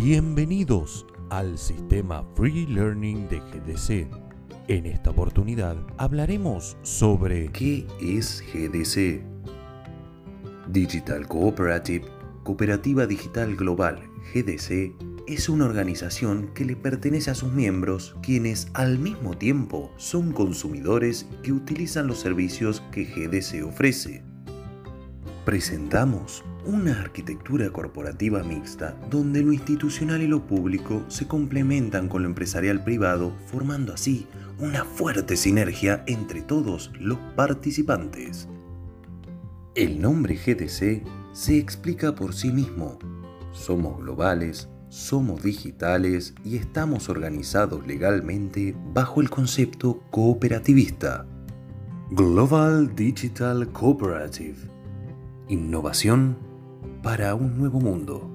Bienvenidos al sistema Free Learning de GDC. En esta oportunidad hablaremos sobre ¿Qué es GDC? Digital Cooperative, Cooperativa Digital Global, GDC, es una organización que le pertenece a sus miembros, quienes al mismo tiempo son consumidores que utilizan los servicios que GDC ofrece. Presentamos una arquitectura corporativa mixta donde lo institucional y lo público se complementan con lo empresarial privado, formando así una fuerte sinergia entre todos los participantes. El nombre GDC se explica por sí mismo. Somos globales, somos digitales y estamos organizados legalmente bajo el concepto cooperativista. Global Digital Cooperative. Innovación para un nuevo mundo.